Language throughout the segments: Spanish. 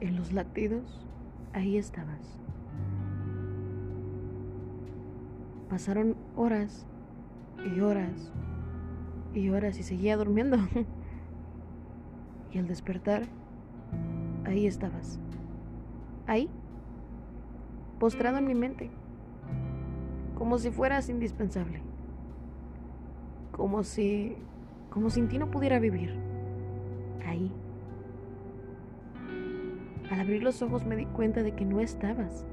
En los latidos, ahí estabas. Pasaron horas y horas y horas y seguía durmiendo. y al despertar, ahí estabas. Ahí, postrado en mi mente, como si fueras indispensable. Como si, como sin ti no pudiera vivir. Ahí. Al abrir los ojos me di cuenta de que no estabas,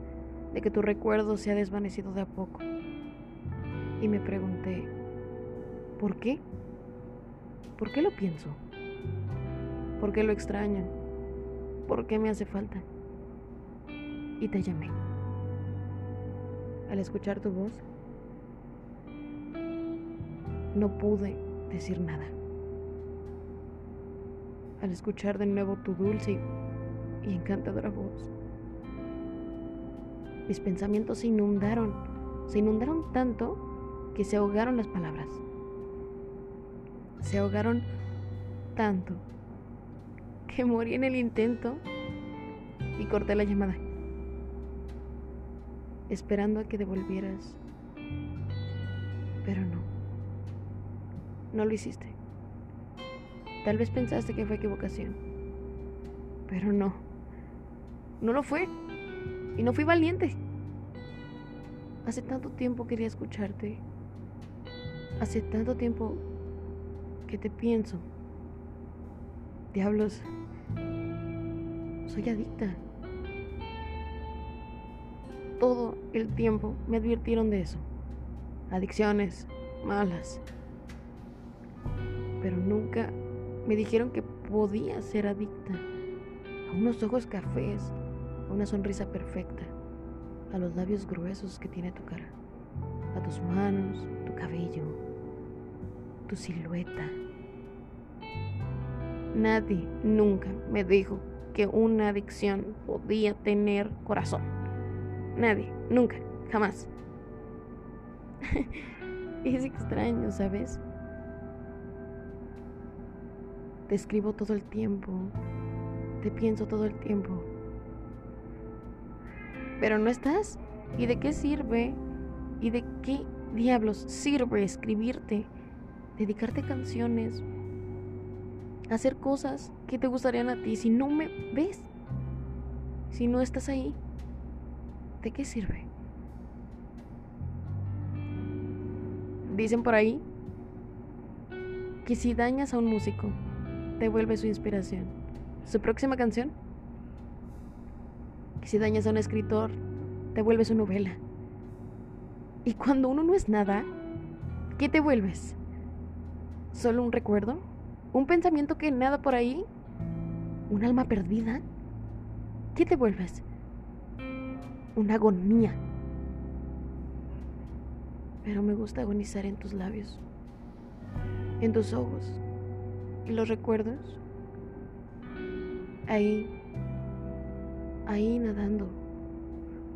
de que tu recuerdo se ha desvanecido de a poco. Y me pregunté, ¿por qué? ¿Por qué lo pienso? ¿Por qué lo extraño? ¿Por qué me hace falta? Y te llamé. Al escuchar tu voz, no pude decir nada. Al escuchar de nuevo tu dulce y encantadora voz, mis pensamientos se inundaron, se inundaron tanto que se ahogaron las palabras. Se ahogaron tanto que morí en el intento y corté la llamada, esperando a que devolvieras. Pero no, no lo hiciste. Tal vez pensaste que fue equivocación, pero no, no lo fue. Y no fui valiente. Hace tanto tiempo quería escucharte Hace tanto tiempo que te pienso. Diablos, soy adicta. Todo el tiempo me advirtieron de eso. Adicciones malas. Pero nunca me dijeron que podía ser adicta a unos ojos cafés, a una sonrisa perfecta, a los labios gruesos que tiene tu cara, a tus manos, tu cabello, tu silueta. Nadie nunca me dijo que una adicción podía tener corazón. Nadie, nunca, jamás. es extraño, ¿sabes? Te escribo todo el tiempo, te pienso todo el tiempo. Pero no estás. ¿Y de qué sirve? ¿Y de qué diablos sirve escribirte dedicarte canciones, hacer cosas que te gustarían a ti. Si no me ves, si no estás ahí, ¿de qué sirve? Dicen por ahí que si dañas a un músico, te vuelve su inspiración. Su próxima canción. Que si dañas a un escritor, te vuelve su novela. Y cuando uno no es nada, ¿qué te vuelves? ¿Solo un recuerdo? ¿Un pensamiento que nada por ahí? ¿Un alma perdida? ¿Qué te vuelves? Una agonía. Pero me gusta agonizar en tus labios, en tus ojos y los recuerdos. Ahí, ahí nadando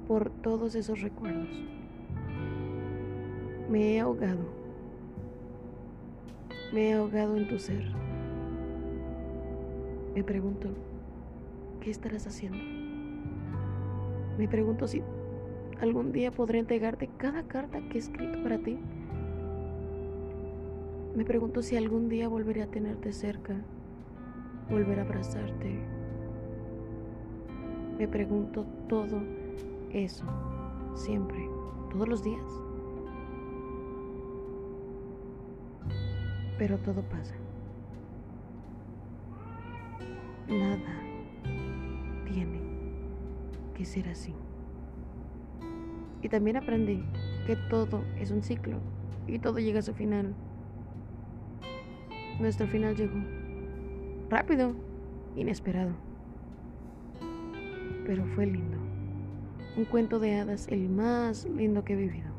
por todos esos recuerdos. Me he ahogado me he ahogado en tu ser. Me pregunto, ¿qué estarás haciendo? Me pregunto si algún día podré entregarte cada carta que he escrito para ti. Me pregunto si algún día volveré a tenerte cerca, volver a abrazarte. Me pregunto todo eso, siempre, todos los días. pero todo pasa. Nada tiene que ser así. Y también aprendí que todo es un ciclo y todo llega a su final. Nuestro final llegó rápido, inesperado, pero fue lindo. Un cuento de hadas el más lindo que he vivido.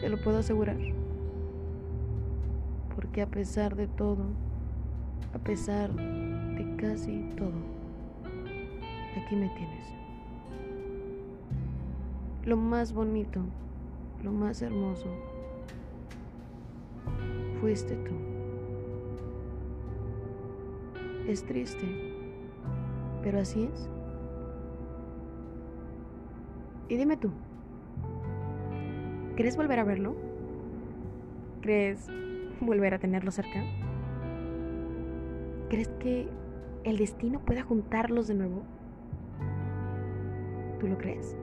Te lo puedo asegurar porque a pesar de todo, a pesar de casi todo, aquí me tienes. Lo más bonito, lo más hermoso, fuiste tú. Es triste, pero así es. Y dime tú, ¿crees volver a verlo? ¿Crees volver a tenerlo cerca? ¿Crees que el destino pueda juntarlos de nuevo? ¿Tú lo crees?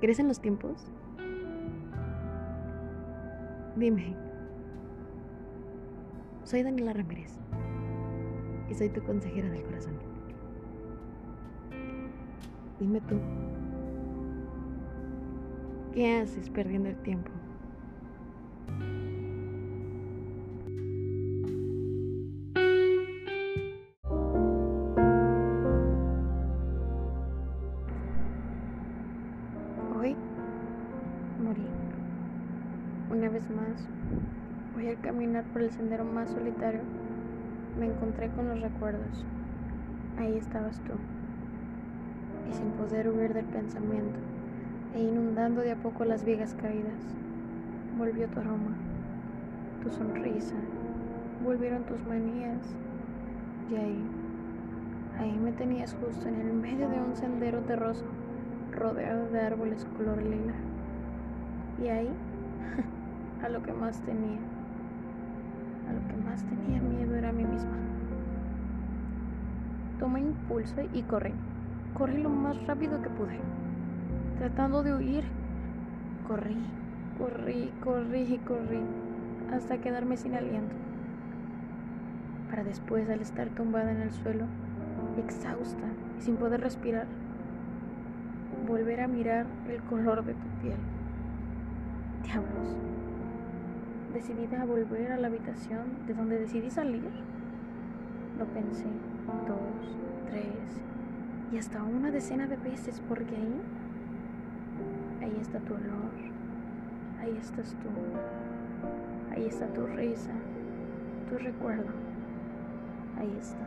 ¿Crees en los tiempos? Dime. Soy Daniela Ramírez y soy tu consejera del corazón. Dime tú, ¿qué haces perdiendo el tiempo? Hoy morí. Una vez más, voy a caminar por el sendero más solitario. Me encontré con los recuerdos. Ahí estabas tú. Y sin poder huir del pensamiento, e inundando de a poco las vigas caídas, volvió tu aroma, tu sonrisa, volvieron tus manías. Y ahí, ahí me tenías justo en el medio de un sendero terroso rodeado de árboles color lila. Y ahí, a lo que más tenía, a lo que más tenía miedo era a mí misma. Tomé impulso y corrí. Corrí lo más rápido que pude, tratando de huir. Corrí, corrí, corrí y corrí, hasta quedarme sin aliento. Para después, al estar tumbada en el suelo, exhausta y sin poder respirar, volver a mirar el color de tu piel. Diablos. Decidida a volver a la habitación de donde decidí salir. Lo pensé dos, tres y hasta una decena de veces porque ahí, ahí está tu olor, ahí estás tú, ahí está tu risa, tu recuerdo, ahí está.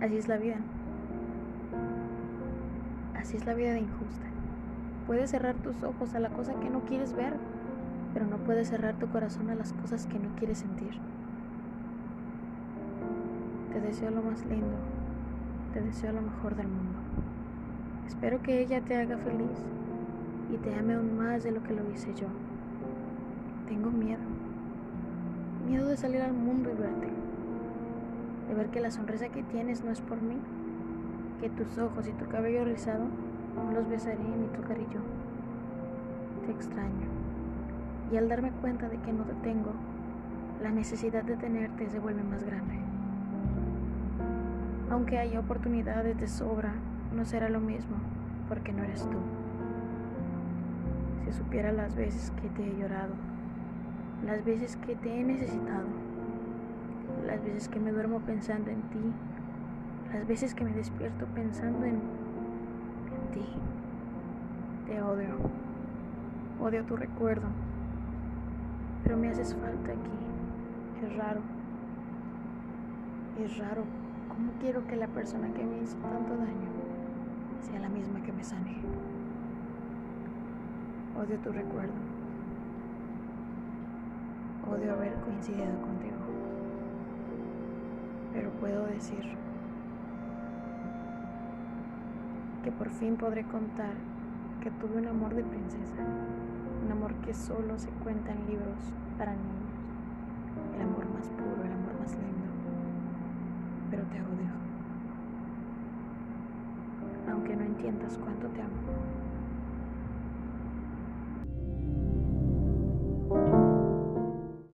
Así es la vida. Así es la vida de injusta. Puedes cerrar tus ojos a la cosa que no quieres ver, pero no puedes cerrar tu corazón a las cosas que no quieres sentir. Te deseo lo más lindo, te deseo lo mejor del mundo. Espero que ella te haga feliz y te ame aún más de lo que lo hice yo. Tengo miedo, miedo de salir al mundo y verte, de ver que la sonrisa que tienes no es por mí, que tus ojos y tu cabello rizado no los besaré ni tocaré yo. Te extraño. Y al darme cuenta de que no te tengo, la necesidad de tenerte se vuelve más grande. Aunque haya oportunidades de sobra, no será lo mismo, porque no eres tú. Si supiera las veces que te he llorado, las veces que te he necesitado, las veces que me duermo pensando en ti, las veces que me despierto pensando en, en ti. Te odio. Odio tu recuerdo. Pero me haces falta aquí. Es raro. Es raro. ¿Cómo quiero que la persona que me hizo tanto daño sea la misma que me sane? Odio tu recuerdo. Odio haber coincidido contigo. Pero puedo decir que por fin podré contar que tuve un amor de princesa, un amor que solo se cuenta en libros para niños, el amor más puro, el amor más lindo, pero te odio, aunque no entiendas cuánto te amo.